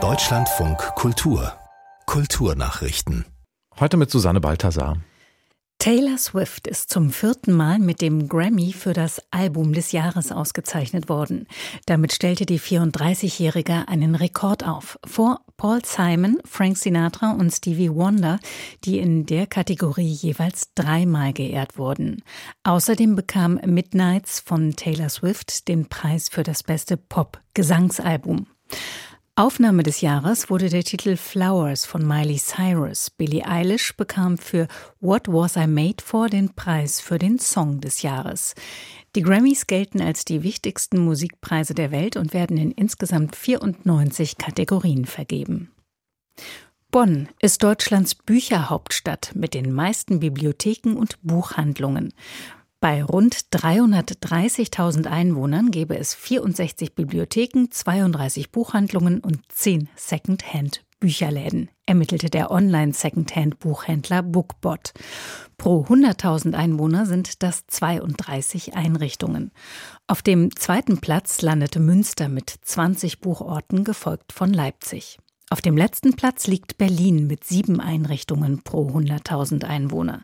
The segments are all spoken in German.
Deutschlandfunk Kultur Kulturnachrichten. Heute mit Susanne Balthasar. Taylor Swift ist zum vierten Mal mit dem Grammy für das Album des Jahres ausgezeichnet worden. Damit stellte die 34-Jährige einen Rekord auf. Vor Paul Simon, Frank Sinatra und Stevie Wonder, die in der Kategorie jeweils dreimal geehrt wurden. Außerdem bekam Midnights von Taylor Swift den Preis für das beste Pop-Gesangsalbum. Aufnahme des Jahres wurde der Titel Flowers von Miley Cyrus. Billie Eilish bekam für What Was I Made For den Preis für den Song des Jahres. Die Grammys gelten als die wichtigsten Musikpreise der Welt und werden in insgesamt 94 Kategorien vergeben. Bonn ist Deutschlands Bücherhauptstadt mit den meisten Bibliotheken und Buchhandlungen. Bei rund 330.000 Einwohnern gäbe es 64 Bibliotheken, 32 Buchhandlungen und 10 Secondhand Bücherläden, ermittelte der Online-Secondhand-Buchhändler Bookbot. Pro 100.000 Einwohner sind das 32 Einrichtungen. Auf dem zweiten Platz landete Münster mit 20 Buchorten, gefolgt von Leipzig. Auf dem letzten Platz liegt Berlin mit sieben Einrichtungen pro 100.000 Einwohner.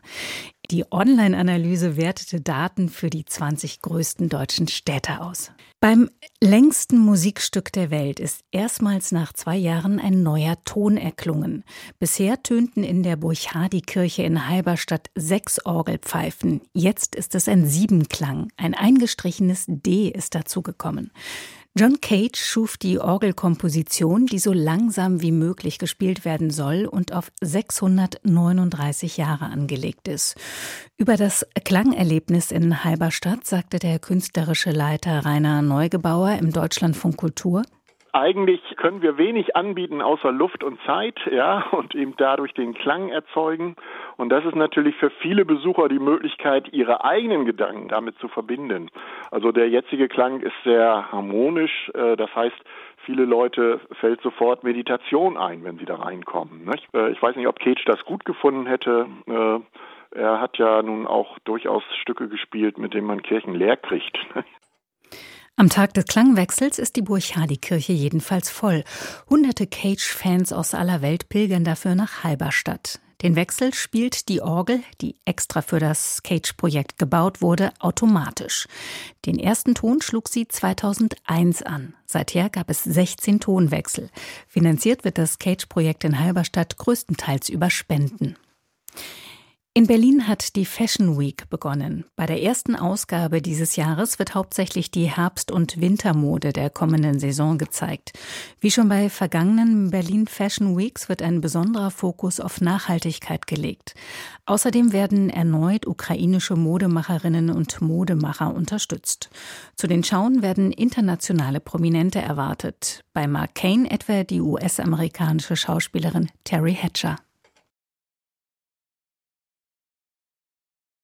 Die Online-Analyse wertete Daten für die 20 größten deutschen Städte aus. Beim längsten Musikstück der Welt ist erstmals nach zwei Jahren ein neuer Ton erklungen. Bisher tönten in der Burchadi-Kirche in Halberstadt sechs Orgelpfeifen. Jetzt ist es ein Siebenklang. Ein eingestrichenes D ist dazugekommen. John Cage schuf die Orgelkomposition, die so langsam wie möglich gespielt werden soll und auf 639 Jahre angelegt ist. Über das Klangerlebnis in Halberstadt sagte der künstlerische Leiter Rainer Neugebauer im Deutschlandfunk Kultur eigentlich können wir wenig anbieten außer Luft und Zeit, ja, und eben dadurch den Klang erzeugen. Und das ist natürlich für viele Besucher die Möglichkeit, ihre eigenen Gedanken damit zu verbinden. Also der jetzige Klang ist sehr harmonisch. Äh, das heißt, viele Leute fällt sofort Meditation ein, wenn sie da reinkommen. Äh, ich weiß nicht, ob Cage das gut gefunden hätte. Äh, er hat ja nun auch durchaus Stücke gespielt, mit denen man Kirchen leer kriegt. Am Tag des Klangwechsels ist die Burchadi-Kirche jedenfalls voll. Hunderte Cage-Fans aus aller Welt pilgern dafür nach Halberstadt. Den Wechsel spielt die Orgel, die extra für das Cage-Projekt gebaut wurde, automatisch. Den ersten Ton schlug sie 2001 an. Seither gab es 16 Tonwechsel. Finanziert wird das Cage-Projekt in Halberstadt größtenteils über Spenden. In Berlin hat die Fashion Week begonnen. Bei der ersten Ausgabe dieses Jahres wird hauptsächlich die Herbst- und Wintermode der kommenden Saison gezeigt. Wie schon bei vergangenen Berlin Fashion Weeks wird ein besonderer Fokus auf Nachhaltigkeit gelegt. Außerdem werden erneut ukrainische Modemacherinnen und Modemacher unterstützt. Zu den Schauen werden internationale Prominente erwartet. Bei Mark Kane etwa die US-amerikanische Schauspielerin Terry Hatcher.